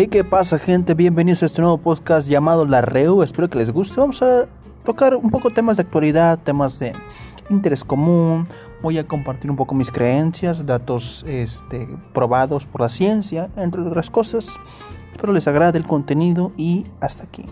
Hey, ¿qué pasa, gente? Bienvenidos a este nuevo podcast llamado La Reu. Espero que les guste. Vamos a tocar un poco temas de actualidad, temas de interés común. Voy a compartir un poco mis creencias, datos este, probados por la ciencia, entre otras cosas. Espero les agrade el contenido y hasta aquí.